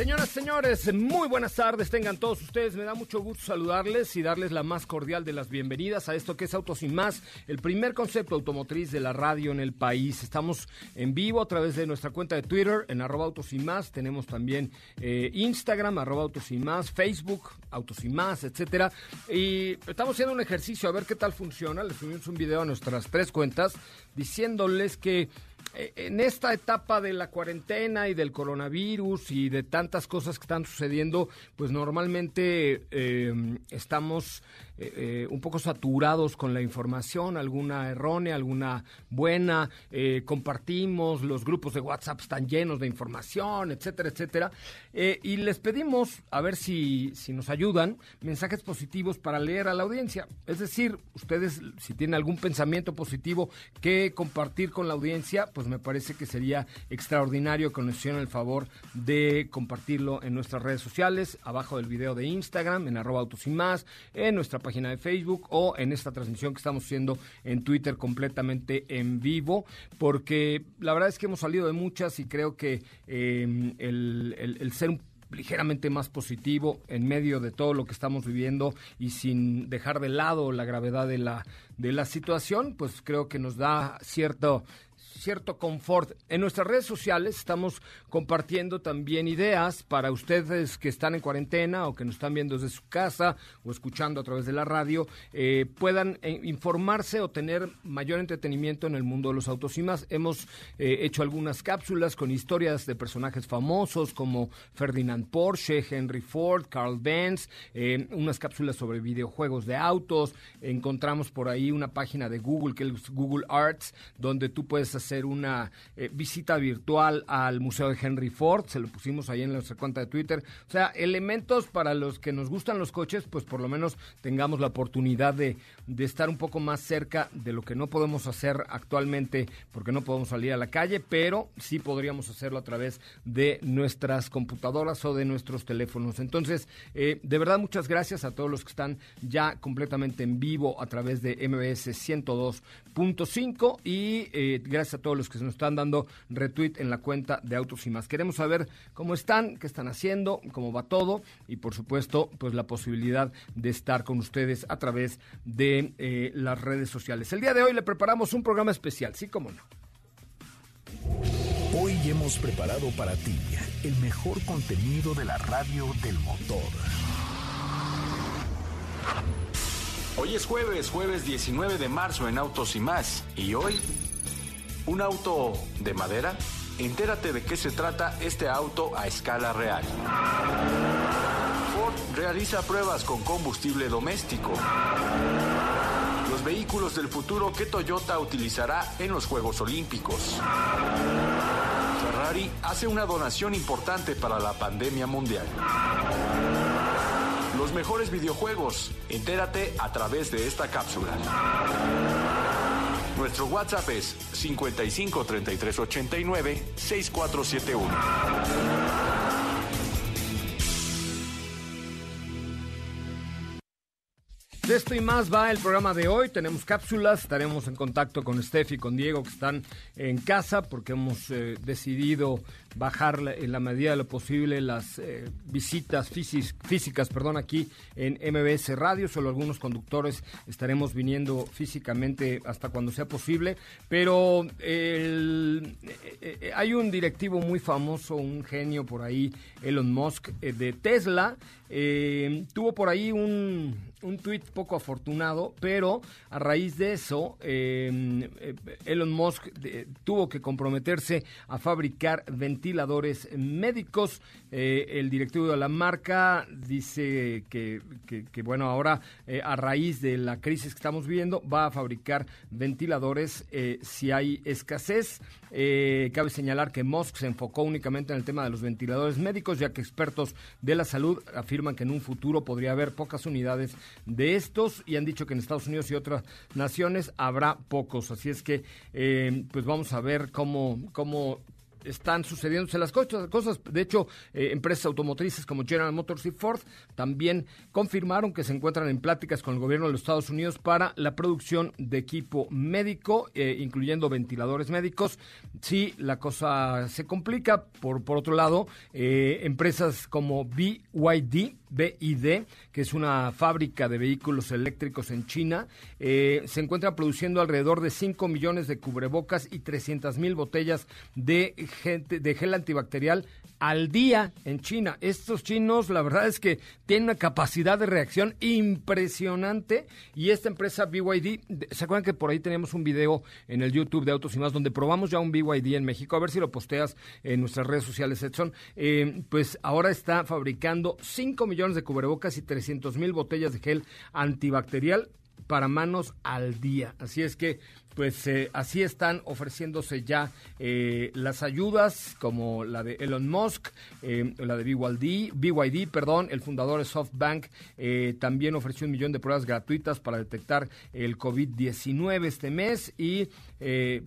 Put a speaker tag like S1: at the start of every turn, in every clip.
S1: Señoras, señores, muy buenas tardes, tengan todos ustedes. Me da mucho gusto saludarles y darles la más cordial de las bienvenidas a esto que es Autos y Más, el primer concepto automotriz de la radio en el país. Estamos en vivo a través de nuestra cuenta de Twitter en arroba Autos y Más. Tenemos también eh, Instagram, arroba Autos y Más, Facebook, Autos y Más, etcétera. Y estamos haciendo un ejercicio a ver qué tal funciona. Les subimos un video a nuestras tres cuentas diciéndoles que en esta etapa de la cuarentena y del coronavirus y de tantas cosas que están sucediendo, pues normalmente eh, estamos eh, eh, un poco saturados con la información, alguna errónea, alguna buena, eh, compartimos, los grupos de WhatsApp están llenos de información, etcétera, etcétera. y les pedimos, a ver si, si nos ayudan, mensajes positivos para leer a la audiencia. Es decir, ustedes, si tienen algún pensamiento positivo que compartir con la audiencia, pues me parece que sería extraordinario que nos hicieran el favor de compartirlo en nuestras redes sociales, abajo del video de Instagram, en arroba autos y más, en nuestra página página de Facebook o en esta transmisión que estamos haciendo en Twitter completamente en vivo, porque la verdad es que hemos salido de muchas y creo que em, el, ser ligeramente más positivo en medio de todo lo que estamos viviendo y sin dejar de lado la gravedad de la de la situación, pues creo que nos da cierto cierto confort. En nuestras redes sociales estamos compartiendo también ideas para ustedes que están en cuarentena o que nos están viendo desde su casa o escuchando a través de la radio, eh, puedan eh, informarse o tener mayor entretenimiento en el mundo de los autos y más. Hemos eh, hecho algunas cápsulas con historias de personajes famosos como Ferdinand Porsche, Henry Ford, Carl Benz, unas cápsulas sobre videojuegos de autos. Encontramos por ahí una página de Google que es Google Arts, donde tú puedes hacer hacer una eh, visita virtual al Museo de Henry Ford, se lo pusimos ahí en nuestra cuenta de Twitter. O sea, elementos para los que nos gustan los coches, pues por lo menos tengamos la oportunidad de, de estar un poco más cerca de lo que no podemos hacer actualmente porque no podemos salir a la calle, pero sí podríamos hacerlo a través de nuestras computadoras o de nuestros teléfonos. Entonces, eh, de verdad, muchas gracias a todos los que están ya completamente en vivo a través de MBS 102.5 y eh, gracias a todos los que se nos están dando retweet en la cuenta de Autos y más. Queremos saber cómo están, qué están haciendo, cómo va todo y por supuesto, pues la posibilidad de estar con ustedes a través de eh, las redes sociales. El día de hoy le preparamos un programa especial, sí, cómo no.
S2: Hoy hemos preparado para ti el mejor contenido de la radio del motor.
S3: Hoy es jueves, jueves 19 de marzo en Autos y más. Y hoy ¿Un auto de madera? Entérate de qué se trata este auto a escala real. Ford realiza pruebas con combustible doméstico. Los vehículos del futuro que Toyota utilizará en los Juegos Olímpicos. Ferrari hace una donación importante para la pandemia mundial. Los mejores videojuegos. Entérate a través de esta cápsula. Nuestro WhatsApp es 55 33 89 6471.
S1: Esto y más va el programa de hoy. Tenemos cápsulas, estaremos en contacto con Steph y con Diego que están en casa porque hemos eh, decidido bajar en la medida de lo posible las eh, visitas físicas perdón, aquí en MBS Radio. Solo algunos conductores estaremos viniendo físicamente hasta cuando sea posible. Pero eh, hay un directivo muy famoso, un genio por ahí, Elon Musk, de Tesla. tuvo por ahí un un tuit poco afortunado, pero a raíz de eso, em, eh, Elon Musk eh, tuvo que comprometerse a fabricar ventiladores médicos. Eh, el directivo de la marca dice que, que, bueno, ahora a raíz de la crisis que estamos viviendo, va a fabricar ventiladores si hay escasez. cabe señalar que Musk se enfocó únicamente en el tema de los ventiladores médicos, ya que expertos de la salud afirman que en un futuro podría haber pocas unidades de estos y han dicho que en Estados Unidos y otras naciones habrá pocos. Así es que, eh, pues vamos a ver cómo, cómo están sucediéndose las cosas. De hecho, eh, empresas automotrices como General Motors y Ford también confirmaron que se encuentran en pláticas con el gobierno de los Estados Unidos para la producción de equipo médico, eh, incluyendo ventiladores médicos. Sí, la cosa se complica. Por, por otro lado, empresas como BYD, BID, que es una fábrica de vehículos eléctricos en China, se encuentra produciendo alrededor de 5 millones de cubrebocas y 300 mil botellas de gente, de gel antibacterial al día en China. Estos chinos, la verdad es que tienen una capacidad de reacción impresionante y esta empresa BYD, ¿se acuerdan que por ahí tenemos un video en el YouTube de Autos y Más donde probamos ya un BYD en México? A ver si lo posteas en nuestras redes sociales, Edson. Eh, pues ahora está fabricando 5 millones de cubrebocas y 300 mil botellas de gel antibacterial para manos al día. Así es que pues eh, así están ofreciéndose ya eh, las ayudas como la de Elon Musk, eh, la de BYD, BYD, perdón, el fundador de SoftBank también ofreció un millón de pruebas gratuitas para detectar el COVID-19 este mes y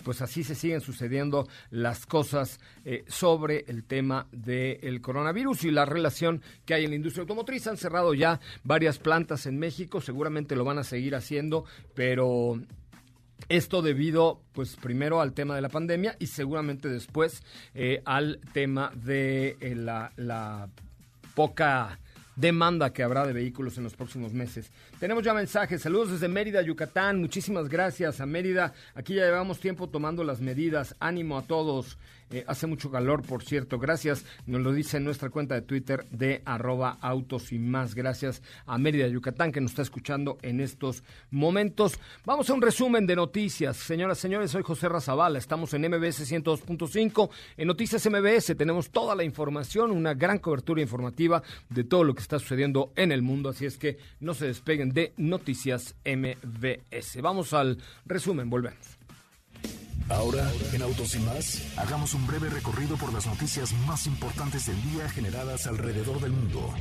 S1: pues así se siguen sucediendo las cosas sobre el tema del coronavirus y la relación que hay en la industria automotriz. Han cerrado ya varias plantas en México, seguramente lo van a seguir haciendo, pero esto debido, pues, primero al tema de la pandemia y seguramente después eh, al tema de eh, la, la poca demanda que habrá de vehículos en los próximos meses. Tenemos ya mensajes. Saludos desde Mérida, Yucatán. Muchísimas gracias a Mérida. Aquí ya llevamos tiempo tomando las medidas. Ánimo a todos. Eh, hace mucho calor, por cierto. Gracias. Nos lo dice nuestra cuenta de Twitter de arroba autos y más. Gracias a Mérida, Yucatán, que nos está escuchando en estos momentos. Vamos a un resumen de noticias. Señoras, señores, soy José Razabala. Estamos en MBS 102.5. En Noticias MBS tenemos toda la información, una gran cobertura informativa de todo lo que está sucediendo en el mundo. Así es que no se despeguen de Noticias MBS. Vamos al resumen. Volvemos.
S2: Ahora, en Autos y más, hagamos un breve recorrido por las noticias más importantes del día generadas alrededor del mundo.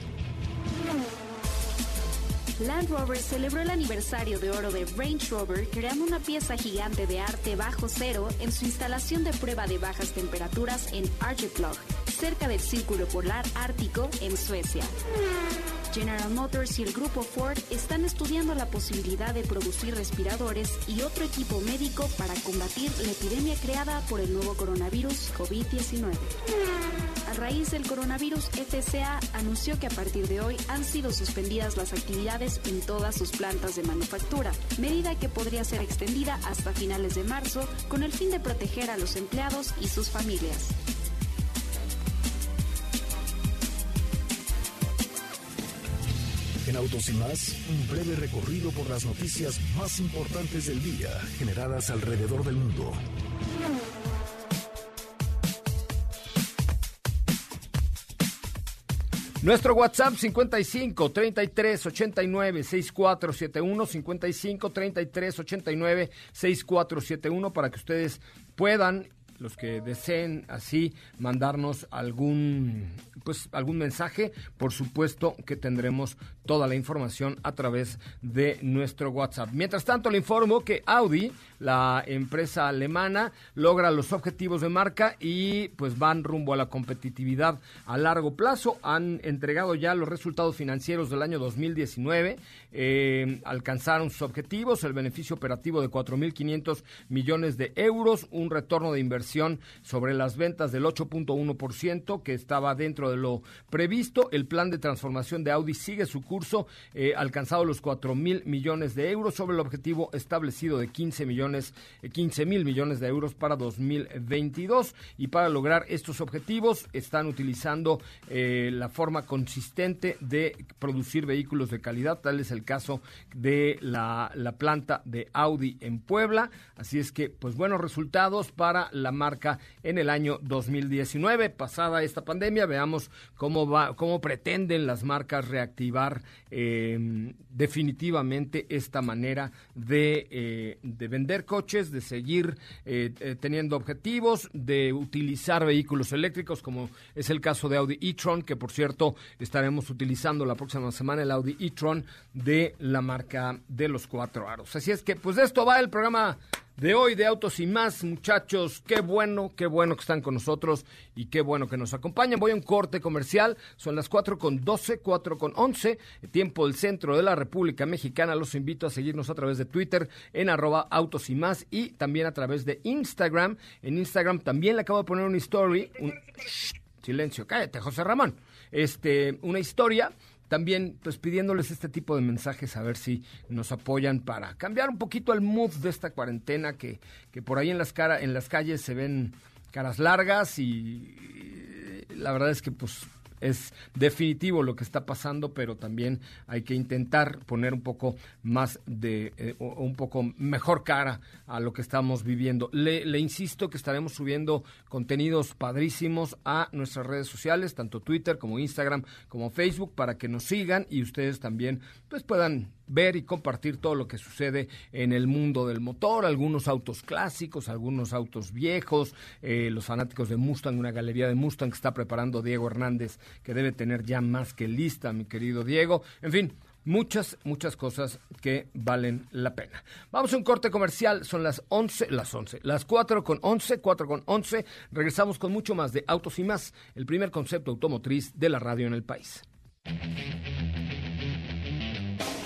S4: Land Rover celebró el aniversario de oro de Range Rover creando una pieza gigante de arte bajo cero en su instalación de prueba de bajas temperaturas en Arjeplog, cerca del Círculo Polar Ártico en Suecia. General Motors y el grupo Ford están estudiando la posibilidad de producir respiradores y otro equipo médico para combatir la epidemia creada por el nuevo coronavirus COVID-19. A raíz del coronavirus, FCA anunció que a partir de hoy han sido suspendidas las actividades en todas sus plantas de manufactura, medida que podría ser extendida hasta finales de marzo con el fin de proteger a los empleados y sus familias.
S2: En Autos y más, un breve recorrido por las noticias más importantes del día generadas alrededor del mundo.
S1: Nuestro WhatsApp 55 33 89 6471 55 33 89 6471 para que ustedes puedan los que deseen así mandarnos algún pues algún mensaje, por supuesto que tendremos toda la información a través de nuestro WhatsApp. Mientras tanto, le informo que Audi, la empresa alemana, logra los objetivos de marca y pues van rumbo a la competitividad a largo plazo. Han entregado ya los resultados financieros del año 2019, eh, alcanzaron sus objetivos, el beneficio operativo de 4.500 millones de euros, un retorno de inversión sobre las ventas del 8.1% que estaba dentro de lo previsto. El plan de transformación de Audi sigue su curso, eh, alcanzado los 4 mil millones de euros sobre el objetivo establecido de 15 millones millones, 15 mil millones de euros para 2022 y para lograr estos objetivos están utilizando eh, la forma consistente de producir vehículos de calidad, tal es el caso de la, la planta de Audi en Puebla, así es que pues buenos resultados para la marca en el año 2019, pasada esta pandemia, veamos cómo va, cómo pretenden las marcas reactivar eh, definitivamente esta manera eh, de, vender coches, de seguir eh, eh, teniendo objetivos, de utilizar vehículos eléctricos, como es el caso de Audi e-tron, que por cierto estaremos utilizando la próxima semana el Audi e-tron de la marca de los cuatro aros. Así es que, pues de esto va el programa de hoy de Autos y más, muchachos. Qué bueno, qué bueno que están con nosotros y qué bueno que nos acompañan. Voy a un corte comercial, son las 4 con 12, 4 con 11, tiempo del centro de la República Mexicana. Los invito a seguirnos a través de Twitter en arroba Autos y más y también a través de Instagram. En Instagram también le acabo de poner una story, un... silencio, cállate, José Ramón. Este, una historia también pues pidiéndoles este tipo de mensajes a ver si nos apoyan para cambiar un poquito el mood de esta cuarentena que, que por ahí en las cara, en las calles se ven caras largas y la verdad es que pues es definitivo lo que está pasando, pero también hay que intentar poner un poco más de, eh, un poco mejor cara a lo que estamos viviendo. Le, le, insisto que estaremos subiendo contenidos padrísimos a nuestras redes sociales, tanto Twitter como Instagram como Facebook, para que nos sigan y ustedes también pues puedan ver y compartir todo lo que sucede en el mundo del motor, algunos autos clásicos, algunos autos viejos, eh, los fanáticos de Mustang, una galería de Mustang que está preparando Diego Hernández, que debe tener ya más que lista, mi querido Diego. En fin, muchas, muchas cosas que valen la pena. Vamos a un corte comercial, son las 11, las 11, las 4 con 11, 4 con 11. Regresamos con mucho más de Autos y más, el primer concepto automotriz de la radio en el país.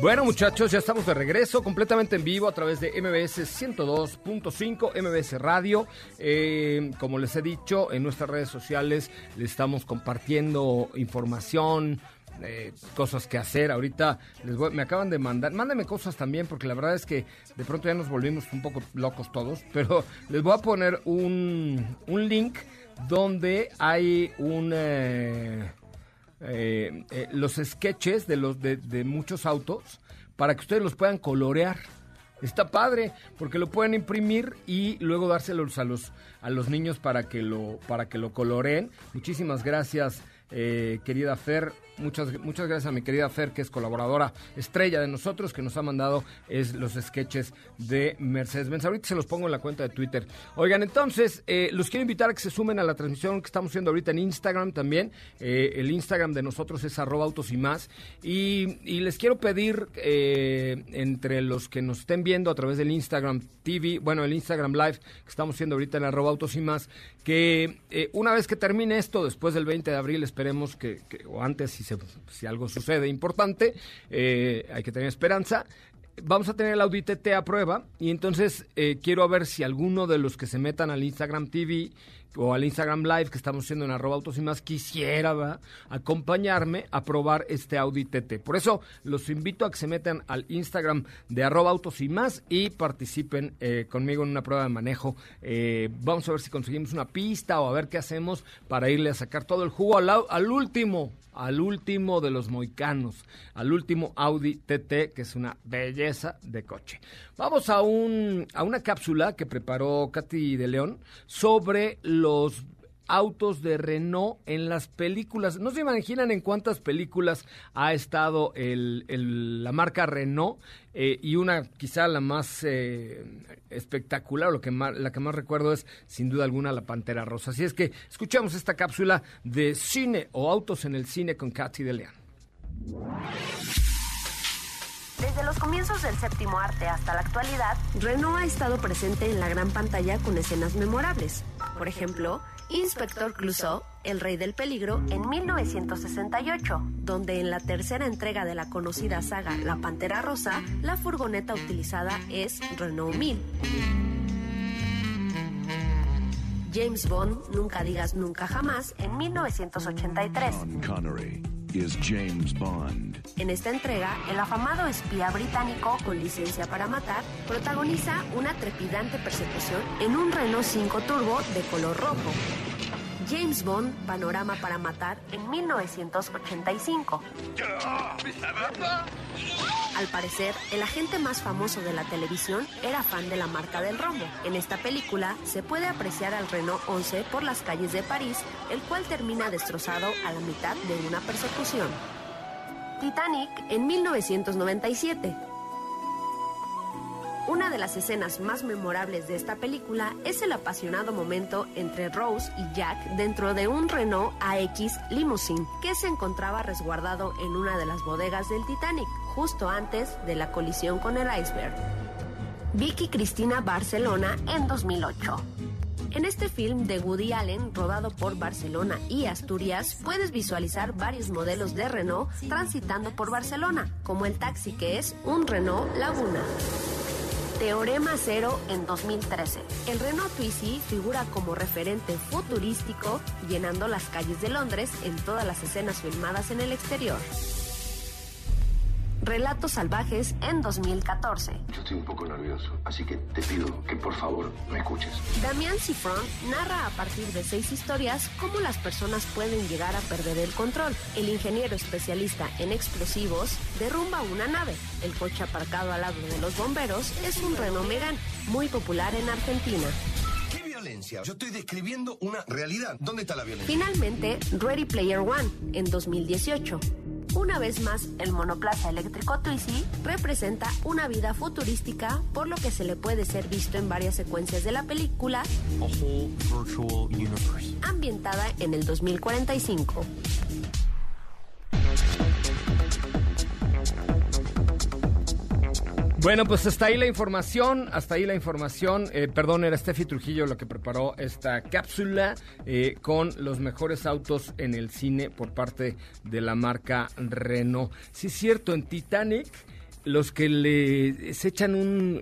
S1: Bueno muchachos, ya estamos de regreso completamente en vivo a través de MBS 102.5, MBS Radio. Eh, como les he dicho, en nuestras redes sociales les estamos compartiendo información, eh, cosas que hacer. Ahorita les voy, me acaban de mandar, mándenme cosas también, porque la verdad es que de pronto ya nos volvimos un poco locos todos, pero les voy a poner un, un link donde hay un... Eh, eh, eh, los sketches de los de, muchos autos para que ustedes los puedan colorear. Está padre porque lo pueden imprimir y luego dárselos a los a los niños para que lo para que lo coloreen. Muchísimas gracias, eh, querida Fer. Muchas, muchas gracias a mi querida Fer, que es colaboradora estrella de nosotros, que nos ha mandado es, los sketches de Mercedes-Benz. Ahorita se los pongo en la cuenta de Twitter. Oigan, entonces, eh, los quiero invitar a que se sumen a la transmisión que estamos haciendo ahorita en Instagram también. Eh, el Instagram de nosotros es arroba autos y más. Y, y les quiero pedir, eh, entre los que nos estén viendo a través del Instagram TV, bueno, el Instagram Live que estamos haciendo ahorita en arroba autos y más, que eh, una vez que termine esto, después del 20 de abril, esperemos que, que o antes, si, se, si algo sucede importante, eh, hay que tener esperanza. Vamos a tener el Audi TT a prueba y entonces eh, quiero ver si alguno de los que se metan al Instagram TV o al Instagram Live que estamos haciendo en arroba autos y más quisiera acompañarme a probar este Audi TT. Por eso los invito a que se metan al Instagram de arroba autos y participen eh, conmigo en una prueba de manejo. Eh, vamos a ver si conseguimos una pista o a ver qué hacemos para irle a sacar todo el jugo al, al último al último de los moicanos, al último Audi TT, que es una belleza de coche. Vamos a, un, a una cápsula que preparó Katy de León sobre los autos de Renault en las películas. No se imaginan en cuántas películas ha estado la marca Renault eh, y una quizá la más eh, espectacular, lo que la que más recuerdo es sin duda alguna la Pantera Rosa. Así es que escuchamos esta cápsula de cine o autos en el cine con Katy de León.
S5: Desde los comienzos del séptimo arte hasta la actualidad, Renault ha estado presente en la gran pantalla con escenas memorables. Por ejemplo, Inspector Clouseau, El Rey del Peligro, en 1968, donde en la tercera entrega de la conocida saga La Pantera Rosa, la furgoneta utilizada es Renault 1000. James Bond, Nunca digas nunca jamás, en 1983. James Bond. En esta entrega, el afamado espía británico con licencia para matar protagoniza una trepidante persecución en un Renault 5 Turbo de color rojo. James Bond, Panorama para Matar, en 1985. Al parecer, el agente más famoso de la televisión era fan de la marca del rombo. En esta película se puede apreciar al Renault 11 por las calles de París, el cual termina destrozado a la mitad de una persecución. Titanic en 1997. Una de las escenas más memorables de esta película es el apasionado momento entre Rose y Jack dentro de un Renault AX Limousine que se encontraba resguardado en una de las bodegas del Titanic justo antes de la colisión con el iceberg. Vicky Cristina Barcelona en 2008. En este film de Woody Allen, rodado por Barcelona y Asturias, puedes visualizar varios modelos de Renault transitando por Barcelona, como el taxi que es un Renault Laguna. Teorema Cero en 2013. El Renault Twizy figura como referente futurístico, llenando las calles de Londres en todas las escenas filmadas en el exterior. Relatos Salvajes en 2014.
S6: Yo estoy un poco nervioso, así que te pido que por favor me escuches.
S5: Damián Cifrón narra a partir de seis historias cómo las personas pueden llegar a perder el control. El ingeniero especialista en explosivos derrumba una nave. El coche aparcado al lado de los bomberos es un Renault Megane, muy popular en Argentina.
S6: ¿Qué violencia? Yo estoy describiendo una realidad. ¿Dónde está la violencia?
S5: Finalmente, Ready Player One en 2018. Una vez más, el monoplaza eléctrico Twizy representa una vida futurística, por lo que se le puede ser visto en varias secuencias de la película ambientada en el 2045.
S1: Bueno, pues hasta ahí la información, hasta ahí la información. Eh, perdón, era Steffi Trujillo lo que preparó esta cápsula eh, con los mejores autos en el cine por parte de la marca Renault. Sí es cierto, en Titanic, los que le se echan un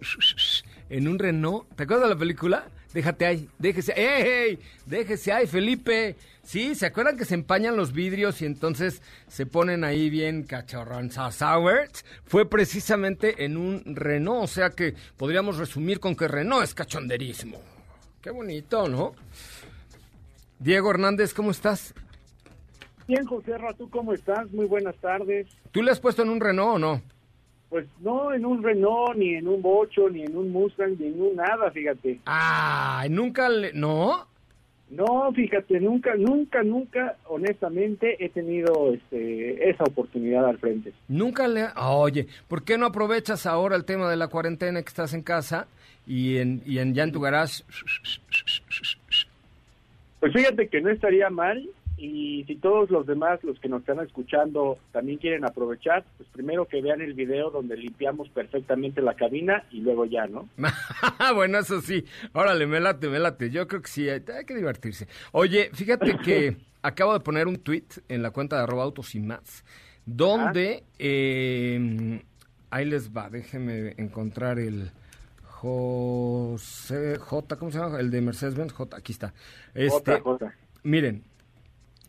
S1: en un Renault, ¿te acuerdas de la película? Déjate ahí, déjese, ¡ey! Déjese ahí, Felipe. Sí, ¿se acuerdan que se empañan los vidrios y entonces se ponen ahí bien cachorrón Fue precisamente en un Renault, o sea que podríamos resumir con que Renault es cachonderismo. Qué bonito, ¿no? Diego Hernández, ¿cómo estás?
S7: Bien, José ¿tú cómo estás? Muy buenas tardes.
S1: ¿Tú le has puesto en un Renault o no?
S7: Pues no en un Renault, ni en un Bocho, ni en un Mustang, ni en un nada, fíjate.
S1: Ah, nunca le... ¿No?
S7: No, fíjate, nunca, nunca, nunca, honestamente, he tenido este, esa oportunidad al frente.
S1: Nunca le... oye, ¿por qué no aprovechas ahora el tema de la cuarentena que estás en casa y en, y en ya en tu garage?
S7: Pues fíjate que no estaría mal y si todos los demás, los que nos están escuchando, también quieren aprovechar, pues primero que vean el video donde limpiamos perfectamente la cabina y luego ya, ¿no?
S1: bueno, eso sí. Órale, me late, me late. Yo creo que sí, hay, que divertirse. Oye, fíjate que acabo de poner un tweet en la cuenta de arroba autos y más, donde, eh, ahí les va, déjenme encontrar el... José J, ¿cómo se llama? El de Mercedes-Benz J, aquí está. Este, J, Miren,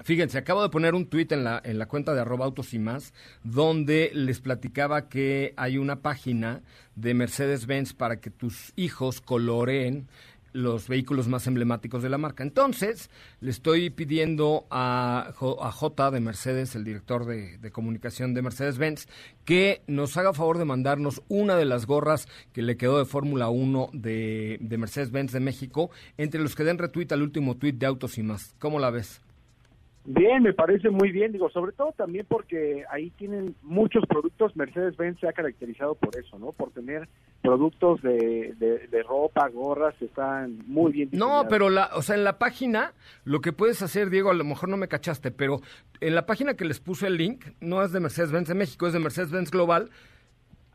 S1: Fíjense, acabo de poner un tuit en la, en la cuenta de arroba autos y más, donde les platicaba que hay una página de Mercedes-Benz para que tus hijos coloreen los vehículos más emblemáticos de la marca. Entonces, le estoy pidiendo a, a J de Mercedes, el director de, comunicación de Mercedes-Benz, que nos haga favor de mandarnos una de las gorras que le quedó de Fórmula 1 de, de Mercedes-Benz de México, entre los que den retweet al último tweet de Autos y más. ¿Cómo la ves?
S7: Bien, me parece muy bien, digo, sobre todo también porque ahí tienen muchos productos, Mercedes-Benz se ha caracterizado por eso, ¿no? Por tener productos de, de, ropa, gorras, están muy bien.
S1: No, pero la, o sea, en la página, lo que puedes hacer, Diego, a lo mejor no me cachaste, pero en la página que les puse el link, no es de Mercedes-Benz de México, es de Mercedes-Benz Global,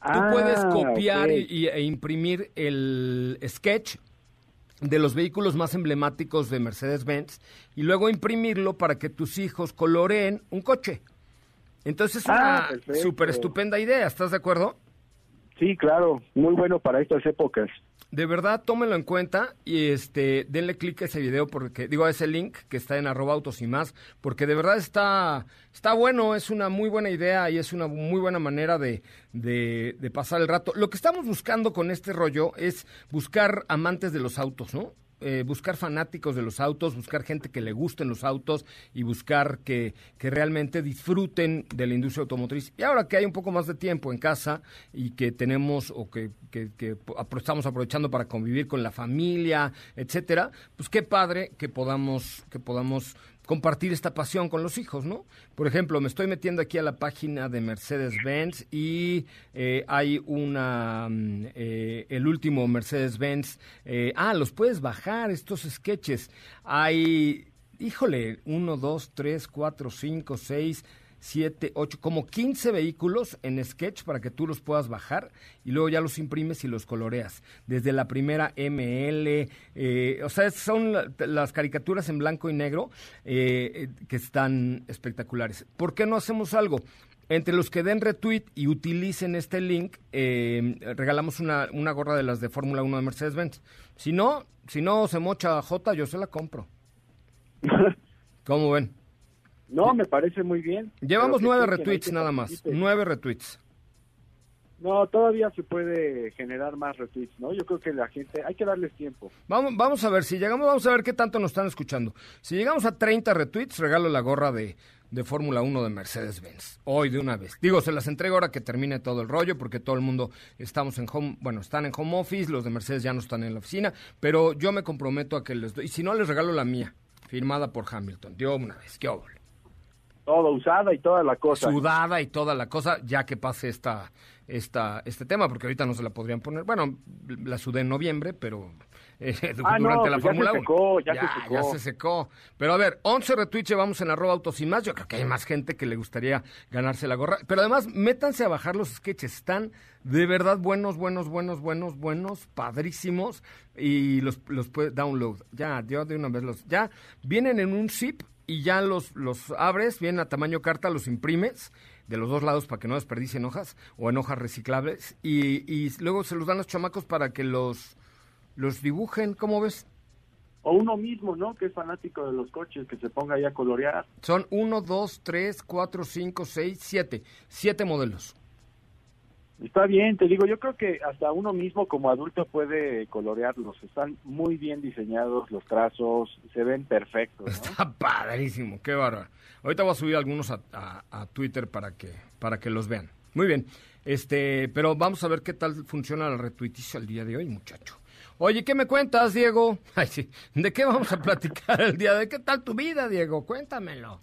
S1: tú puedes ah, copiar y, e imprimir el sketch de los vehículos más emblemáticos de Mercedes-Benz y luego imprimirlo para que tus hijos coloreen un coche. Entonces es ah, una súper estupenda idea, ¿estás de acuerdo?
S7: Sí, claro, muy bueno para estas épocas
S1: de verdad tómenlo en cuenta y este denle clic a ese video porque digo a ese link que está en arroba autos y más porque de verdad está está bueno es una muy buena idea y es una muy buena manera de, de, de pasar el rato. Lo que estamos buscando con este rollo es buscar amantes de los autos no eh, buscar fanáticos de los autos, buscar gente que le gusten los autos y buscar que, que, realmente disfruten de la industria automotriz. Y ahora que hay un poco más de tiempo en casa y que tenemos o que, que, que estamos aprovechando para convivir con la familia, etcétera, pues qué padre que podamos, que podamos compartir esta pasión con los hijos, ¿no? Por ejemplo, me estoy metiendo aquí a la página de Mercedes-Benz y eh, hay una, mm, eh, el último Mercedes-Benz, eh, ah, los puedes bajar, estos sketches. Hay, híjole, uno, dos, tres, cuatro, cinco, seis, 7, 8, como 15 vehículos en Sketch para que tú los puedas bajar y luego ya los imprimes y los coloreas. Desde la primera ML, eh, o sea, son las caricaturas en blanco y negro eh, que están espectaculares. ¿Por qué no hacemos algo? Entre los que den retweet y utilicen este link, eh, regalamos una, una gorra de las de Fórmula 1 de Mercedes-Benz. Si no, si no se mocha J, yo se la compro. ¿Cómo ven?
S7: No, me parece muy bien.
S1: Llevamos nueve retweets nada más, nueve retweets.
S7: No, todavía se puede generar más retweets, ¿no? Yo creo que la gente, hay que darles tiempo.
S1: Vamos, vamos a ver, si llegamos, vamos a ver qué tanto nos están escuchando. Si llegamos a 30 retweets, regalo la gorra de, de Fórmula 1 de Mercedes-Benz. Hoy de una vez. Digo, se las entrego ahora que termine todo el rollo, porque todo el mundo estamos en home, bueno, están en home office, los de Mercedes ya no están en la oficina, pero yo me comprometo a que les doy, y si no, les regalo la mía, firmada por Hamilton. Dio una vez, qué óvole.
S7: Todo usada y toda la cosa.
S1: Sudada y toda la cosa, ya que pase esta, esta, este tema, porque ahorita no se la podrían poner. Bueno, la sudé en noviembre, pero eh,
S7: ah, durante la pues Fórmula 1. Ya,
S1: ya, se secó. Ya se secó. Pero a ver, 11 retweets llevamos en arroba autos y más. Yo creo que hay más gente que le gustaría ganarse la gorra. Pero además, métanse a bajar los sketches. Están de verdad buenos, buenos, buenos, buenos, buenos, padrísimos. Y los, los puedes download. Ya, yo de una vez los. Ya vienen en un zip y ya los, los abres, bien a tamaño carta, los imprimes de los dos lados para que no desperdicien hojas o en hojas reciclables y, y luego se los dan los chamacos para que los, los dibujen, ¿cómo ves?
S7: O uno mismo, ¿no? Que es fanático de los coches, que se ponga ahí a colorear.
S1: Son uno, dos, tres, cuatro, cinco, seis, siete. Siete modelos.
S7: Está bien, te digo, yo creo que hasta uno mismo como adulto puede colorearlos. Están muy bien diseñados los trazos, se ven perfectos.
S1: Está padrísimo, qué bárbaro. Ahorita voy a subir algunos a, a, Twitter para que, para que los vean. Muy bien, este, pero vamos a ver qué tal funciona el retuiticio el día de hoy, muchacho. Oye, ¿qué me cuentas, Diego? Ay, sí. ¿De qué vamos a platicar el día de qué tal tu vida, Diego? Cuéntamelo.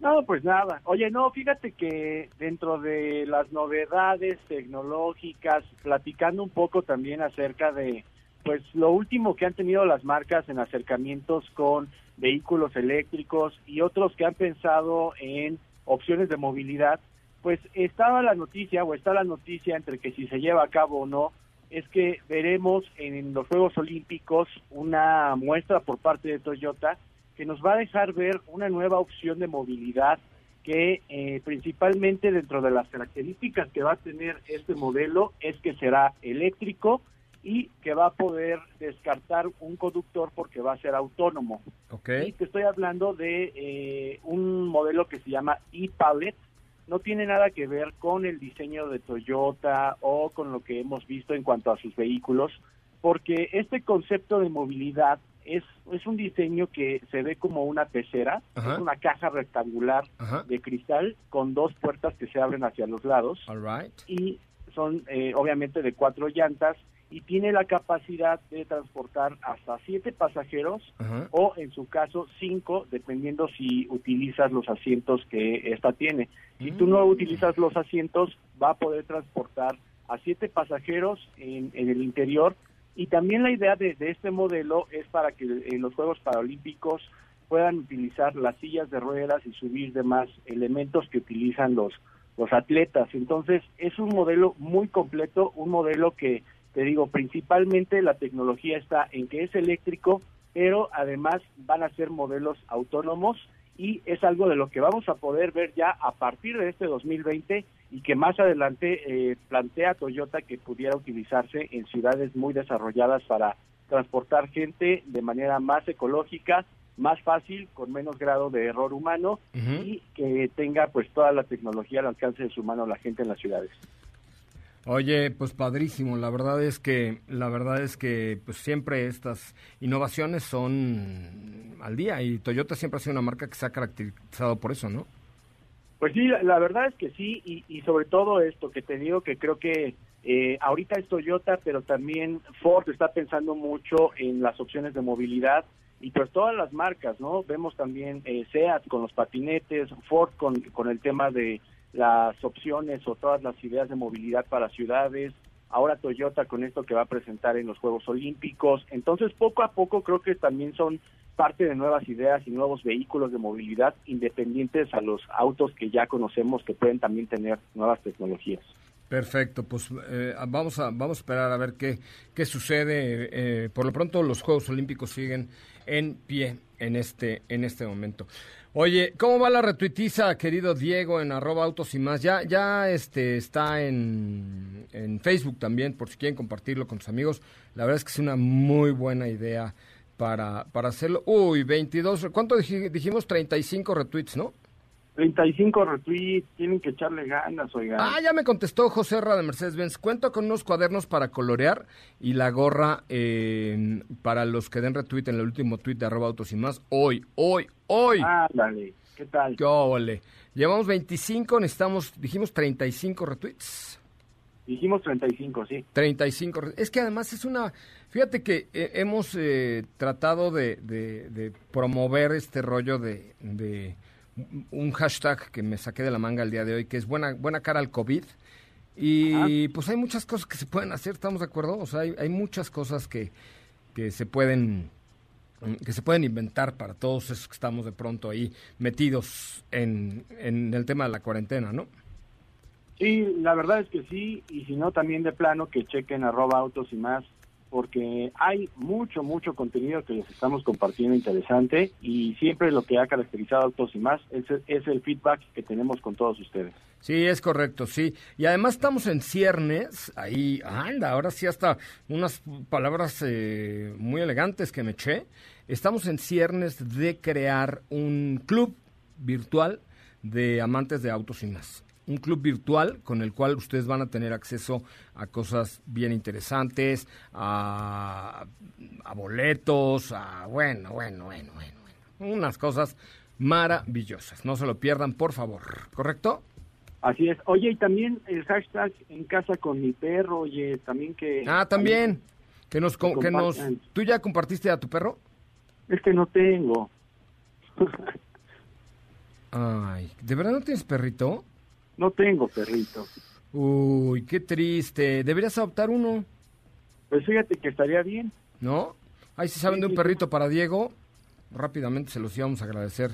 S7: No, pues nada. Oye, no, fíjate que dentro de las novedades tecnológicas, platicando un poco también acerca de, pues, lo último que han tenido las marcas en acercamientos con vehículos eléctricos y otros que han pensado en opciones de movilidad, pues estaba la noticia o está la noticia entre que si se lleva a cabo o no, es que veremos en los Juegos Olímpicos una muestra por parte de Toyota que nos va a dejar ver una nueva opción de movilidad que eh, principalmente dentro de las características que va a tener este modelo es que será eléctrico y que va a poder descartar un conductor porque va a ser autónomo.
S1: Okay.
S7: Y te estoy hablando de eh, un modelo que se llama e-Palette. No tiene nada que ver con el diseño de Toyota o con lo que hemos visto en cuanto a sus vehículos, porque este concepto de movilidad es, es un diseño que se ve como una pecera,
S1: Ajá.
S7: es una caja rectangular
S1: Ajá.
S7: de cristal con dos puertas que se abren hacia los lados
S1: All right.
S7: y son eh, obviamente de cuatro llantas y tiene la capacidad de transportar hasta siete pasajeros
S1: Ajá.
S7: o en su caso cinco, dependiendo si utilizas los asientos que esta tiene. Si tú no utilizas los asientos, va a poder transportar a siete pasajeros en, en el interior. Y también la idea de, de este modelo es para que en los Juegos Paralímpicos puedan utilizar las sillas de ruedas y subir demás elementos que utilizan los, los atletas. Entonces, es un modelo muy completo, un modelo que, te digo, principalmente la tecnología está en que es eléctrico, pero además van a ser modelos autónomos y es algo de lo que vamos a poder ver ya a partir de este 2020 y que más adelante eh, plantea Toyota que pudiera utilizarse en ciudades muy desarrolladas para transportar gente de manera más ecológica, más fácil, con menos grado de error humano y que tenga pues toda la tecnología al alcance de su mano la gente en las ciudades.
S1: Oye, pues padrísimo. La verdad es que, la verdad es que, pues siempre estas innovaciones son al día y Toyota siempre ha sido una marca que se ha caracterizado por eso, ¿no?
S7: Pues sí, la, verdad es que sí, y, y sobre todo esto que te digo que creo que eh, ahorita es Toyota, pero también Ford está pensando mucho en las opciones de movilidad y pues todas las marcas, ¿no? Vemos también eh, SEAT con los patinetes, Ford con, con el tema de las opciones o todas las ideas de movilidad para ciudades, ahora Toyota con esto que va a presentar en los Juegos Olímpicos. Entonces, poco a poco creo que también son parte de nuevas ideas y nuevos vehículos de movilidad independientes a los autos que ya conocemos que pueden también tener nuevas tecnologías.
S1: Perfecto, pues eh, vamos a vamos a esperar a ver qué qué sucede. Eh, por lo pronto los Juegos Olímpicos siguen en pie en este en este momento. Oye, ¿cómo va la retuitiza, querido Diego, en arroba autos y más? Ya, ya este, está en, en Facebook también, por si quieren compartirlo con sus amigos. La verdad es que es una muy buena idea para, para hacerlo. Uy, 22, ¿cuánto dij- dijimos? 35 retweets, ¿no?
S7: 35 retweets, tienen que echarle ganas, oigan.
S1: Ah, ya me contestó José Herra de Mercedes-Benz. Cuento con unos cuadernos para colorear y la gorra eh, para los que den retweet en el último tweet de arroba autos y más. Hoy, hoy, hoy.
S7: Ándale, ¿qué tal?
S1: ¡Qué óvole! Llevamos 25, necesitamos, dijimos 35 retweets.
S7: Dijimos 35, sí.
S1: 35. re- Es que además es una... Fíjate que eh, hemos eh, tratado de, de- de promover este rollo de, de un hashtag que me saqué de la manga el día de hoy, que es buena, buena cara al COVID. Y pues hay muchas cosas que se pueden hacer, ¿estamos de acuerdo? O sea, hay, hay muchas cosas que, que se pueden que se pueden inventar para todos esos que estamos de pronto ahí metidos en, en el tema de la cuarentena, ¿no?
S7: Sí, la verdad es que sí, y si no, también de plano que chequen arroba autos y más, porque hay mucho, mucho contenido que les estamos compartiendo interesante y siempre lo que ha caracterizado a autos y más es, es el feedback que tenemos con todos ustedes.
S1: Sí, es correcto, sí. Y además estamos en ciernes, ahí, anda, ahora sí hasta unas palabras eh, muy elegantes que me eché. Estamos en ciernes de crear un club virtual de amantes de autos y más. Un club virtual con el cual ustedes van a tener acceso a cosas bien interesantes, a, a boletos, a bueno, bueno, bueno, bueno, bueno. Unas cosas maravillosas. No se lo pierdan, por favor. ¿Correcto?
S7: Así es. Oye, y también el hashtag en casa con mi perro, oye, también que...
S1: Ah, también. Que nos, que nos. ¿Tú ya compartiste a tu perro?
S7: Es que no tengo.
S1: Ay, ¿de verdad no tienes perrito?
S7: No tengo perrito.
S1: Uy, qué triste. Deberías adoptar uno,
S7: Pues fíjate que estaría bien.
S1: ¿no? Ay, si saben de un
S7: sí,
S1: perrito para Diego, rápidamente se los íbamos a agradecer.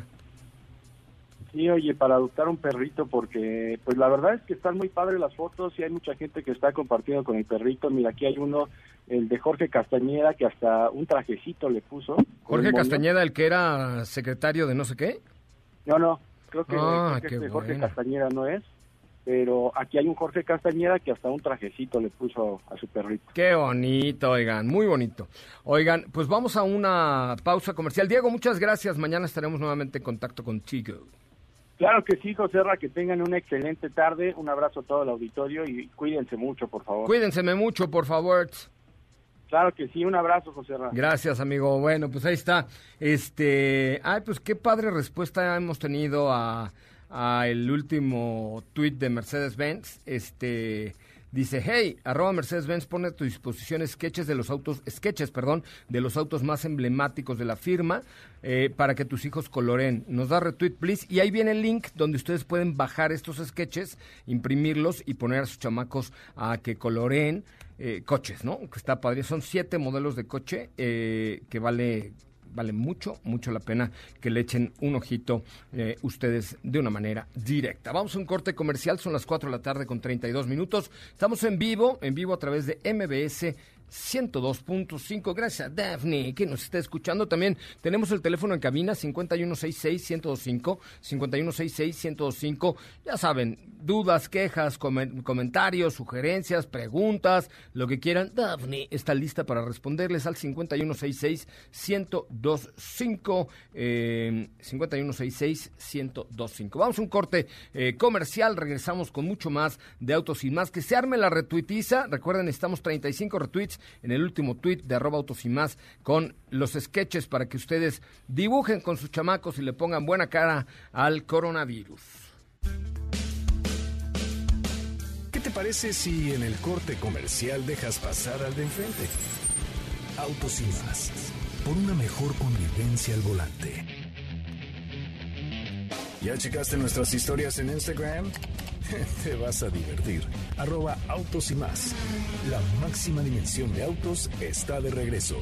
S7: Sí, oye, para adoptar un perrito, porque pues la verdad es que están muy padres las fotos y hay mucha gente que está compartiendo con el perrito. Mira, aquí hay uno, el de Jorge Castañeda, que hasta un trajecito le puso.
S1: Jorge
S7: el.
S1: Castañeda, el que era secretario de no sé qué.
S7: No, no, creo que,
S1: Ah,
S7: creo que este Jorge
S1: bueno.
S7: Castañeda no es, pero aquí hay un Jorge Castañeda que hasta un trajecito le puso a su perrito.
S1: Qué bonito, oigan, muy bonito. Oigan, pues vamos a una pausa comercial. Diego, muchas gracias. Mañana estaremos nuevamente en contacto contigo.
S7: Claro que sí, José Ra, que tengan una excelente tarde. Un abrazo a todo el auditorio y cuídense mucho, por favor.
S1: Cuídense mucho, por favor.
S7: Claro que sí, un abrazo, José Ra.
S1: Gracias, amigo. Bueno, pues ahí está. Este, ay, pues qué padre respuesta hemos tenido a, el último tweet de Mercedes-Benz. Este, Dice, hey, arroba Mercedes-Benz pone a tu disposición sketches de los autos, sketches, perdón, de los autos más emblemáticos de la firma eh, para que tus hijos coloren. Nos da retweet, please. Y ahí viene el link donde ustedes pueden bajar estos sketches, imprimirlos y poner a sus chamacos a que coloreen eh, coches, ¿no? Que está padre. Son siete modelos de coche eh, que vale vale mucho, mucho la pena que le echen un ojito eh, ustedes de una manera directa. Vamos a un corte comercial, son las 4 de la tarde con 32 minutos. Estamos en vivo, en vivo a través de MBS 102.5. Gracias, Daphne, que nos está escuchando. También tenemos el teléfono en cabina 5166-1025, 5166-1025. Ya saben, dudas, quejas, comentarios, sugerencias, preguntas, lo que quieran. Daphne está lista para responderles al 5166-1025, eh, 5166-1025. Vamos a un corte eh, comercial, regresamos con mucho más de Autos y Más. Que se arme la retuitiza. Recuerden, estamos 35 en el último tweet de arroba y más con los sketches para que ustedes dibujen con sus chamacos y le pongan buena cara al coronavirus.
S8: ¿Qué te parece si en el corte comercial dejas pasar al de enfrente? Autos por una mejor convivencia al volante. ¿Ya checaste nuestras historias en Instagram? Te vas a divertir. Arroba autos y más. La máxima dimensión de autos está de regreso.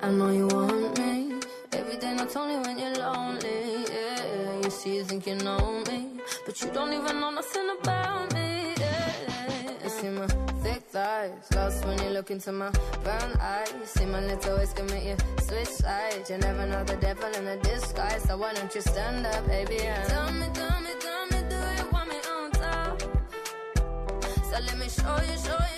S8: I know you want me. Every day not only when you're lonely. Yeah, you see, you think you know me. But you don't even know nothing about me. When you look into my brown eyes. See my little ways can make you switch sides. You never know the devil in a disguise. So why don't you stand up, baby? And tell me, tell me, tell me. let me show you, show you, show you.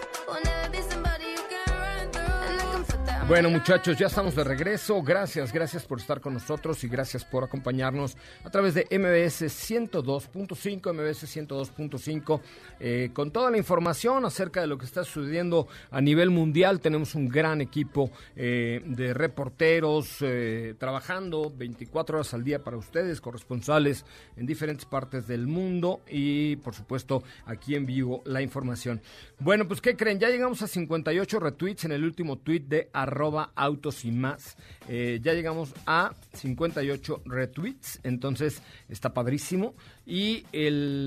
S1: Bueno, muchachos, ya estamos de regreso. Gracias, gracias por estar con nosotros y gracias por acompañarnos a través de MBS 102.5, MBS 102.5, eh, con toda la información acerca de lo que está sucediendo a nivel mundial. Tenemos un gran equipo eh, de reporteros eh, trabajando 24 horas al día para ustedes, corresponsales en diferentes partes del mundo y, por supuesto, aquí en vivo la información. Bueno, pues, ¿qué creen? Ya llegamos a 58 retweets en el último tweet de arroba autos y más. Eh, ya llegamos a 58 retweets, entonces está padrísimo. Y el,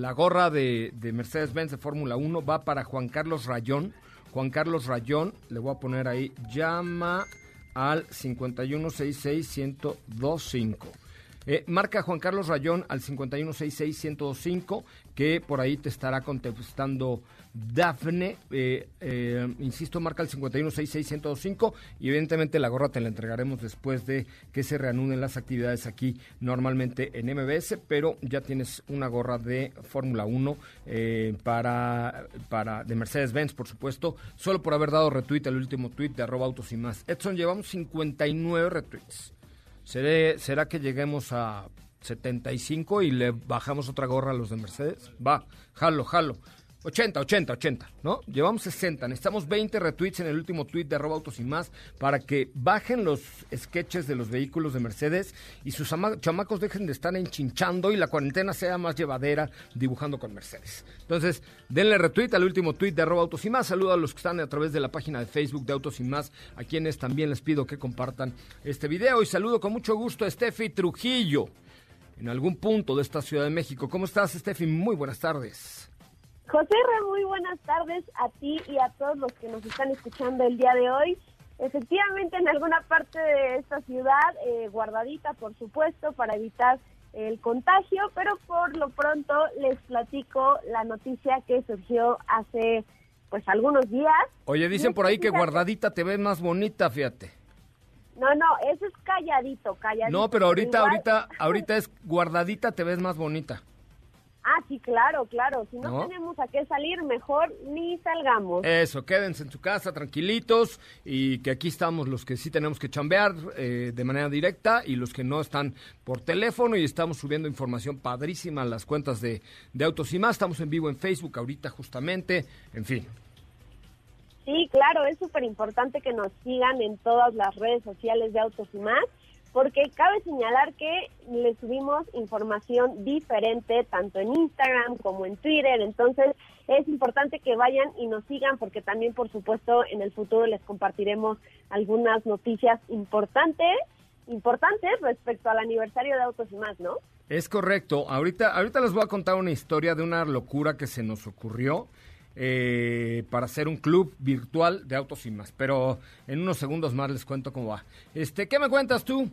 S1: la gorra de, de Mercedes-Benz de Fórmula 1 va para Juan Carlos Rayón. Juan Carlos Rayón, le voy a poner ahí, llama al 5166-1025. Eh, marca Juan Carlos Rayón al 5166-1025, que por ahí te estará contestando Dafne. Eh, eh, insisto, marca al 5166-1025 y evidentemente la gorra te la entregaremos después de que se reanuden las actividades aquí normalmente en MBS, pero ya tienes una gorra de Fórmula 1 eh, para, para de Mercedes-Benz, por supuesto, solo por haber dado retweet al último tweet de arroba autos y más. Edson, llevamos 59 retweets. ¿Seré- ¿Será que lleguemos a 75 y le bajamos otra gorra a los de Mercedes? Va, jalo, jalo. 80, 80, 80, ¿no? Llevamos 60. Necesitamos 20 retweets en el último tweet de arroba autos y más para que bajen los sketches de los vehículos de Mercedes y sus ama- chamacos dejen de estar enchinchando y la cuarentena sea más llevadera dibujando con Mercedes. Entonces, denle retweet al último tweet de arroba autos y más. Saludo a los que están a través de la página de Facebook de Autos y más, a quienes también les pido que compartan este video. Y saludo con mucho gusto a Steffi Trujillo. en algún punto de esta Ciudad de México. ¿Cómo estás, Steffi? Muy buenas tardes.
S9: José muy buenas tardes a ti y a todos los que nos están escuchando el día de hoy. Efectivamente, en alguna parte de esta ciudad, eh, guardadita, por supuesto, para evitar el contagio, pero por lo pronto les platico la noticia que surgió hace pues algunos días.
S1: Oye, dicen por ahí que guardadita te ves más bonita, fíjate.
S9: No, no, eso es calladito, calladito.
S1: No, pero ahorita, ahorita, ahorita es guardadita te ves más bonita.
S9: Ah, sí, claro, claro. Si no, tenemos a qué salir, mejor ni salgamos.
S1: Eso, quédense en su casa tranquilitos y que aquí estamos los que sí tenemos que chambear eh, de manera directa y los que no están por teléfono y estamos subiendo información padrísima a las cuentas de, de Autos y más. Estamos en vivo en Facebook ahorita justamente, en fin.
S9: Sí, claro, es súper importante que nos sigan en todas las redes sociales de Autos y más porque cabe señalar que le subimos información diferente tanto en Instagram como en Twitter, entonces es importante que vayan y nos sigan porque también por supuesto en el futuro les compartiremos algunas noticias importantes importantes respecto al aniversario de Autos y más, ¿no?
S1: Es correcto. Ahorita, ahorita les voy a contar una historia de una locura que se nos ocurrió eh, para hacer un club virtual de Autos y más. Pero en unos segundos más les cuento cómo va. Este, ¿qué me cuentas tú?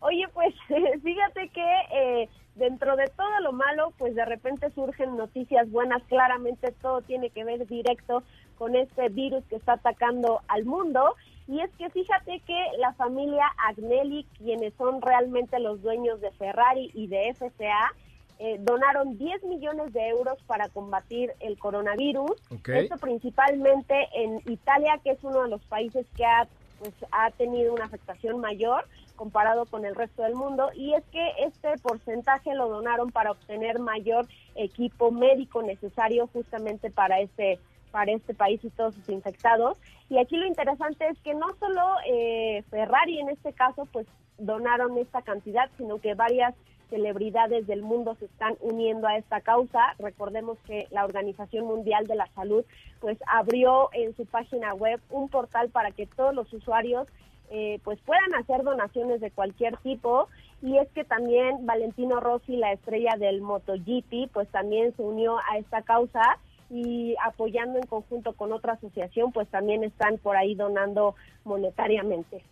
S9: Oye, pues fíjate que eh, dentro de todo lo malo, pues de repente surgen noticias buenas. Claramente todo tiene que ver directo con este virus que está atacando al mundo. Y es que fíjate que la familia Agnelli, quienes son realmente los dueños de Ferrari y de FCA, eh, donaron 10 millones de euros para combatir el coronavirus. Esto principalmente en Italia, que es uno de los países que ha, pues, ha tenido una afectación mayor comparado con el resto del mundo y es que este porcentaje lo donaron para obtener mayor equipo médico necesario justamente para este para este país y todos sus infectados y aquí lo interesante es que no solo eh, Ferrari en este caso pues donaron esta cantidad sino que varias celebridades del mundo se están uniendo a esta causa. Recordemos que la Organización Mundial de la Salud pues abrió en su página web un portal para que todos los usuarios eh, pues puedan hacer donaciones de cualquier tipo y es que también Valentino Rossi, la estrella del MotoGP, pues también se unió a esta causa y apoyando en conjunto con otra asociación, pues también están por ahí donando monetariamente.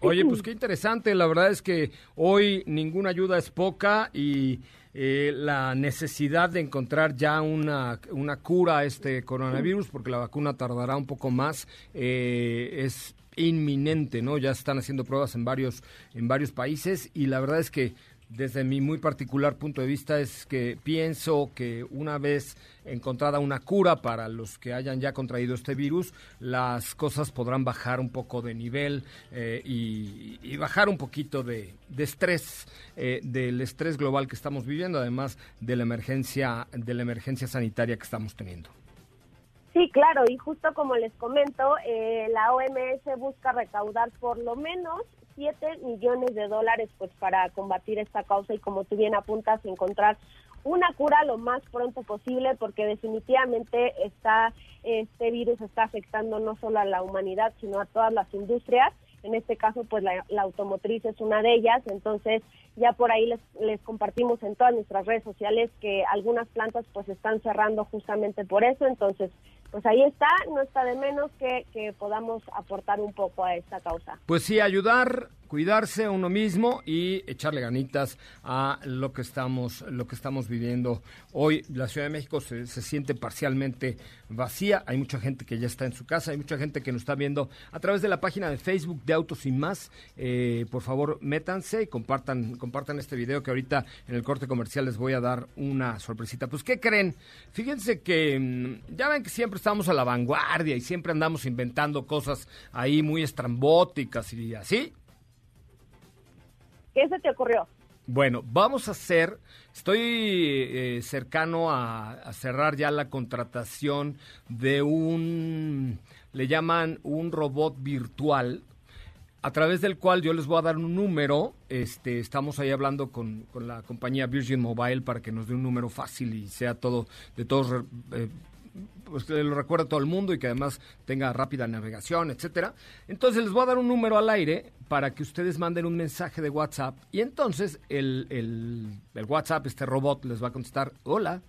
S1: Oye, pues qué interesante, la verdad es que hoy ninguna ayuda es poca y eh, la necesidad de encontrar ya una, una cura a este coronavirus, porque la vacuna tardará un poco más, eh, es inminente, ¿no? Ya están haciendo pruebas en varios, en varios países y la verdad es que desde mi muy particular punto de vista es que pienso que una vez encontrada una cura para los que hayan ya contraído este virus, las cosas podrán bajar un poco de nivel eh, y, bajar un poquito de, estrés, eh, del estrés global que estamos viviendo, además de la emergencia, de la emergencia sanitaria que estamos teniendo.
S9: Sí, claro, y justo como les comento, eh, la OMS busca recaudar por lo menos 7 millones de dólares pues para combatir esta causa y como tú bien apuntas, encontrar una cura lo más pronto posible porque definitivamente está este virus está afectando no solo a la humanidad sino a todas las industrias. En este caso pues la, automotriz es una de ellas. Entonces ya por ahí les, les compartimos en todas nuestras redes sociales que algunas plantas pues están cerrando justamente por eso. Entonces pues ahí está, no está de menos que, que podamos aportar un poco a esta causa.
S1: Pues sí, ayudar cuidarse a uno mismo y echarle ganitas a lo que estamos, lo que estamos viviendo hoy. La Ciudad de México se, siente parcialmente vacía. Hay mucha gente que ya está en su casa, hay mucha gente que nos está viendo a través de la página de Facebook de Autos y Más. Eh, por favor, métanse y compartan, compartan este video que ahorita en el corte comercial les voy a dar una sorpresita. Pues, ¿qué creen? Fíjense que mm, ya ven que siempre estamos a la vanguardia y siempre andamos inventando cosas ahí muy estrambóticas y así.
S9: ¿Qué se te ocurrió?
S1: Bueno, vamos a hacer, estoy eh, cercano a, cerrar ya la contratación de un, le llaman un robot virtual, a través del cual yo les voy a dar un número, este, estamos ahí hablando con, con la compañía Virgin Mobile para que nos dé un número fácil y sea todo, de todos... Eh, pues que lo recuerde todo el mundo y que además tenga rápida navegación, etcétera. Entonces les voy a dar un número al aire para que ustedes manden un mensaje de WhatsApp y entonces el, el, WhatsApp, este robot, les va a contestar, hola,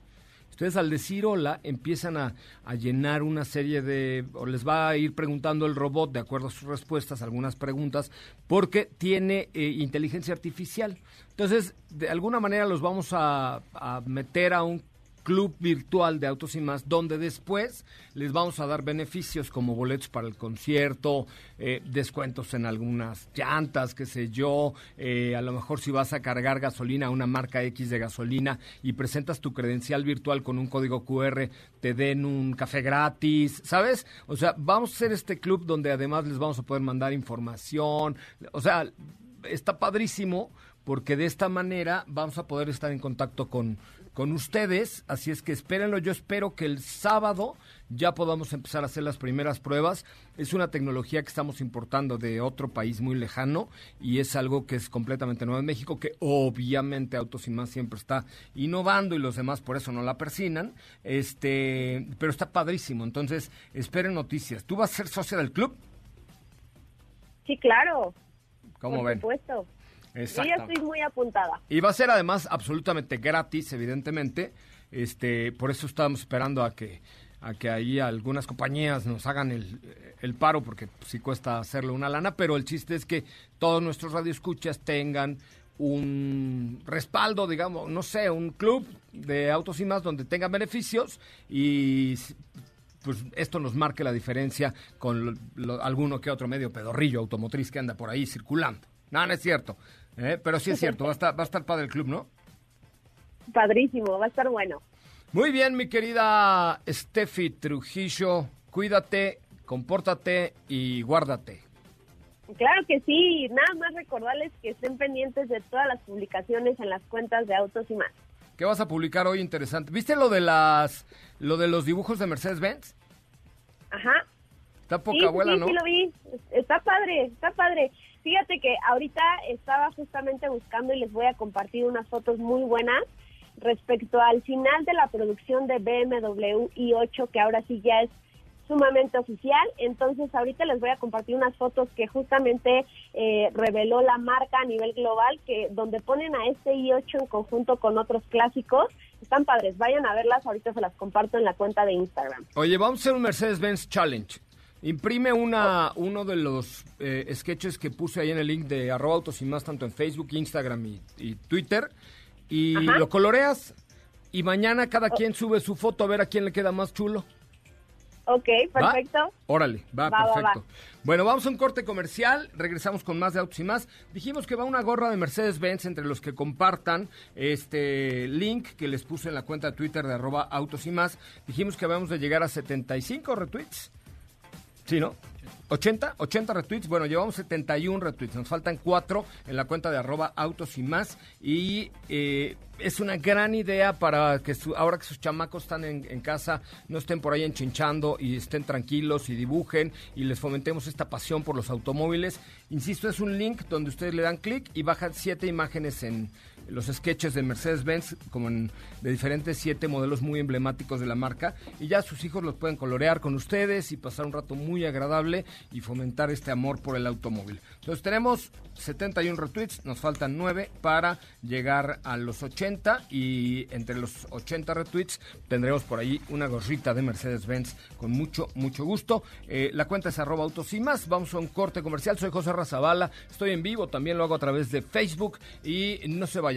S1: Ustedes al decir hola empiezan a, llenar una serie de, o les va a ir preguntando el robot de acuerdo a sus respuestas, algunas preguntas, porque tiene eh, inteligencia artificial. Entonces, de alguna manera los vamos a, a meter a un club virtual de Autos y Más, donde después les vamos a dar beneficios como boletos para el concierto, eh, descuentos en algunas llantas, qué sé yo, eh, a lo mejor si vas a cargar gasolina a una marca X de gasolina y presentas tu credencial virtual con un código QR, te den un café gratis, ¿sabes? O sea, vamos a hacer este club donde además les vamos a poder mandar información, o sea, está padrísimo porque de esta manera vamos a poder estar en contacto con, con ustedes, así es que espérenlo, yo espero que el sábado ya podamos empezar a hacer las primeras pruebas. Es una tecnología que estamos importando de otro país muy lejano y es algo que es completamente nuevo en México, que obviamente Autos y Más siempre está innovando y los demás por eso no la persinan, este, pero está padrísimo, entonces esperen noticias. ¿Tú vas a ser socia del club?
S9: Sí, claro.
S1: ¿Cómo ven?
S9: Por supuesto. Yo ya estoy muy apuntada.
S1: Y va a ser además absolutamente gratis, evidentemente. Este, por eso estamos esperando a que a que ahí algunas compañías nos hagan el, el paro, porque sí cuesta hacerle una lana, pero el chiste es que todos nuestros radioescuchas tengan un respaldo, digamos, no sé, un club de autos y más donde tengan beneficios y pues esto nos marque la diferencia con alguno que otro medio pedorrillo automotriz que anda por ahí circulando. No, no es cierto. ¿Eh? Pero sí es cierto, va a, estar, va a estar padre el club, ¿no?
S9: Padrísimo, va a estar bueno.
S1: Muy bien, mi querida Steffi Trujillo, cuídate, compórtate y guárdate.
S9: Claro que sí, nada más recordarles que estén pendientes de todas las publicaciones en las cuentas de Autos y más.
S1: ¿Qué vas a publicar hoy interesante? ¿Viste lo de las lo de los dibujos de Mercedes Benz?
S9: Ajá.
S1: Está poca abuela,
S9: sí,
S1: ¿no?
S9: Sí, lo vi. Está padre, está padre. Fíjate que ahorita estaba justamente buscando y les voy a compartir unas fotos muy buenas respecto al final de la producción de BMW i8, que ahora sí ya es sumamente oficial. Entonces, ahorita les voy a compartir unas fotos que justamente eh, reveló la marca a nivel global, que donde ponen a este i8 en conjunto con otros clásicos. Están padres, vayan a verlas, ahorita se las comparto en la cuenta de Instagram.
S1: Oye, vamos a hacer un Mercedes-Benz Challenge. Imprime una, uno de los eh, sketches que puse ahí en el link de arroba autos y más, tanto en Facebook, Instagram y, Twitter, y lo coloreas y mañana cada quien sube su foto a ver a quién le queda más chulo.
S9: Ok, perfecto.
S1: Órale, va, perfecto. Bueno, vamos a un corte comercial, regresamos con más de autos y más. Dijimos que va una gorra de Mercedes-Benz entre los que compartan este link que les puse en la cuenta de Twitter de arroba autos y más. Dijimos que vamos a llegar a 75 retweets. Sí, ¿no? 80, 80 retweets. Bueno, llevamos 71 retweets. Nos faltan 4 en la cuenta de arroba autos y más. Y eh, es una gran idea para que ahora que sus chamacos están en, casa, no estén por ahí enchinchando y estén tranquilos y dibujen y les fomentemos esta pasión por los automóviles. Insisto, es un link donde ustedes le dan clic y bajan 7 imágenes en los sketches de Mercedes-Benz, como en, de diferentes siete modelos muy emblemáticos de la marca, y ya sus hijos los pueden colorear con ustedes y pasar un rato muy agradable y fomentar este amor por el automóvil. Entonces tenemos 71 retweets, nos faltan 9 para llegar a los 80 y entre los 80 retweets tendremos por ahí una gorrita de Mercedes-Benz con mucho, mucho gusto. Eh, la cuenta es arroba autos y más, vamos a un corte comercial, soy José Razabala, estoy en vivo, también lo hago a través de Facebook. Y no se vaya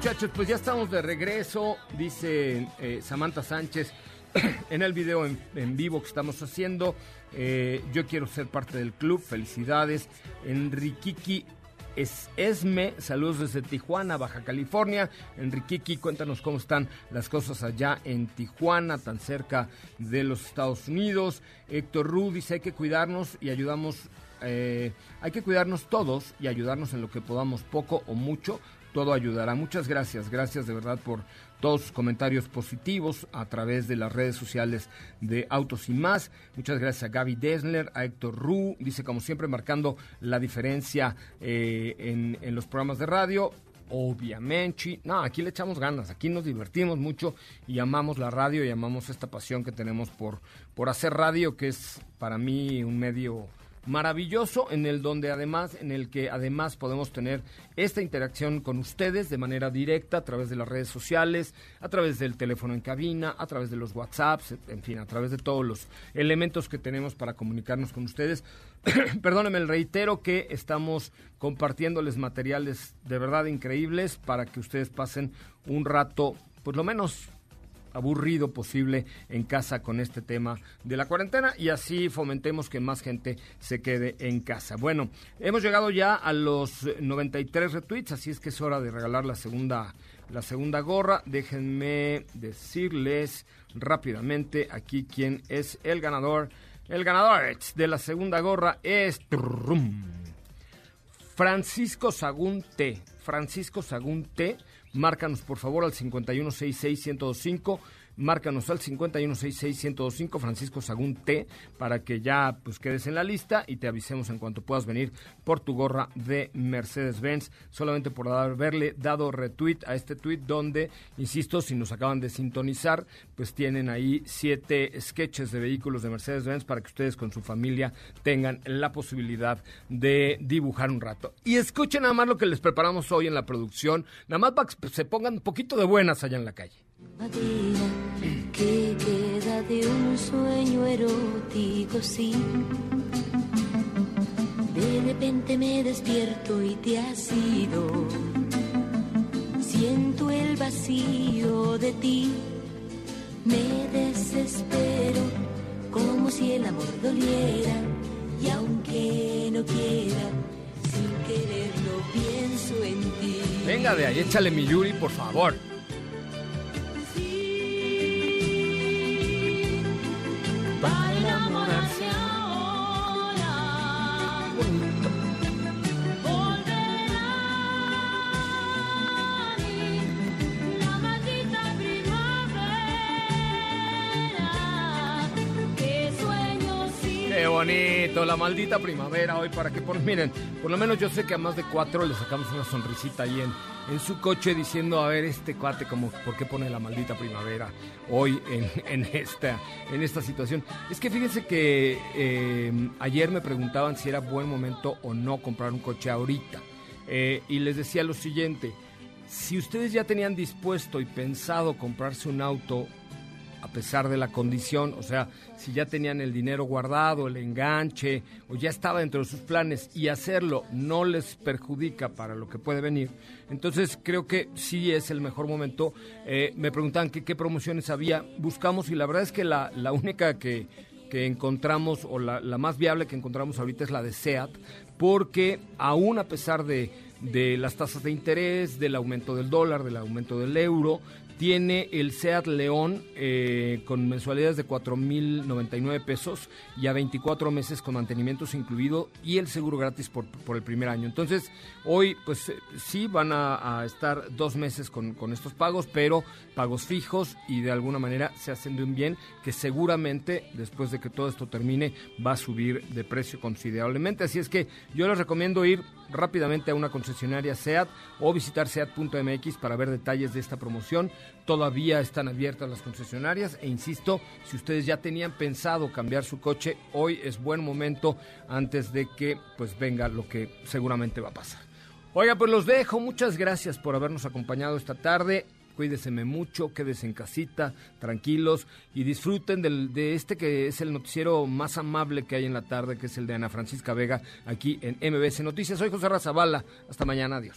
S1: Muchachos, pues ya estamos de regreso, dice eh, Samantha Sánchez en el video en, vivo que estamos haciendo. Eh, yo quiero ser parte del club, felicidades. Enriquiki es Esme, saludos desde Tijuana, Baja California. Enriquiki, cuéntanos cómo están las cosas allá en Tijuana, tan cerca de los Estados Unidos. Héctor Ru dice hay que cuidarnos y ayudamos, eh, hay que cuidarnos todos y ayudarnos en lo que podamos, poco o mucho, todo ayudará. Muchas gracias, gracias de verdad por todos sus comentarios positivos a través de las redes sociales de Autos y Más. Muchas gracias a Gaby Desler, a Héctor Ru, dice como siempre marcando la diferencia eh, en, en los programas de radio obviamente. No, aquí le echamos ganas, aquí nos divertimos mucho y amamos la radio y amamos esta pasión que tenemos por, por hacer radio, que es para mí un medio maravilloso en el donde además en el que además podemos tener esta interacción con ustedes de manera directa a través de las redes sociales, a través del teléfono en cabina, a través de los WhatsApps, en fin, a través de todos los elementos que tenemos para comunicarnos con ustedes. Perdónenme, reitero que estamos compartiéndoles materiales de verdad increíbles para que ustedes pasen un rato, por lo menos aburrido posible en casa con este tema de la cuarentena y así fomentemos que más gente se quede en casa. Bueno, hemos llegado ya a los 93 retweets, así es que es hora de regalar la segunda la segunda gorra. Déjenme decirles rápidamente aquí quién es el ganador. El ganador de la segunda gorra es Francisco Sagún T. Francisco Sagún T Márcanos por favor al 51661025 márcanos al 51661025 Francisco Sagún T para que ya pues quedes en la lista y te avisemos en cuanto puedas venir por tu gorra de Mercedes-Benz. Solamente por haberle dado retweet a este tweet donde insisto si nos acaban de sintonizar pues tienen ahí siete sketches de vehículos de Mercedes-Benz para que ustedes con su familia tengan la posibilidad de dibujar un rato. Y escuchen nada más lo que les preparamos hoy en la producción. Nada más para que se pongan un poquito de buenas allá en la calle
S10: que queda de un sueño erótico, sí. De repente me despierto y te has ido. Siento el vacío de ti, me desespero como si el amor doliera. Y aunque no quiera, sin quererlo pienso en ti.
S1: Venga de ahí, échale mi Yuri, por favor. La maldita primavera hoy para que, por, miren, por lo menos yo sé que a más de cuatro le sacamos una sonrisita ahí en, en su coche diciendo, a ver, este cuate, como, ¿por qué pone la maldita primavera hoy en, en esta, en esta situación? Es que fíjense que eh, ayer me preguntaban si era buen momento o no comprar un coche ahorita. Eh, y les decía lo siguiente, si ustedes ya tenían dispuesto y pensado comprarse un auto a pesar de la condición, o sea, si ya tenían el dinero guardado, el enganche, o ya estaba dentro de sus planes y hacerlo no les perjudica para lo que puede venir, entonces creo que sí es el mejor momento. Eh, me preguntan qué promociones había, buscamos y la verdad es que la, la única que, que encontramos, o la, la más viable que encontramos ahorita es la de SEAT, porque aún a pesar de de las tasas de interés, del aumento del dólar, del aumento del euro, tiene el SEAT León eh, con mensualidades de 4.099 pesos y a 24 meses con mantenimientos incluido y el seguro gratis por, el primer año. Entonces, hoy pues eh, sí van a, estar dos meses con, con, estos pagos, pero pagos fijos y de alguna manera se hacen de un bien que seguramente después de que todo esto termine va a subir de precio considerablemente. Así es que yo les recomiendo ir rápidamente a una concesionaria SEAT o visitar SEAT.mx para ver detalles de esta promoción. Todavía están abiertas las concesionarias e insisto, si ustedes ya tenían pensado cambiar su coche, hoy es buen momento antes de que pues venga lo que seguramente va a pasar. Oiga, pues los dejo. Muchas gracias por habernos acompañado esta tarde cuídense mucho, quédense en casita, tranquilos y disfruten de este que es el noticiero más amable que hay en la tarde, que es el de Ana Francisca Vega, aquí en MBS Noticias. Soy José Razabala. Hasta mañana. Adiós.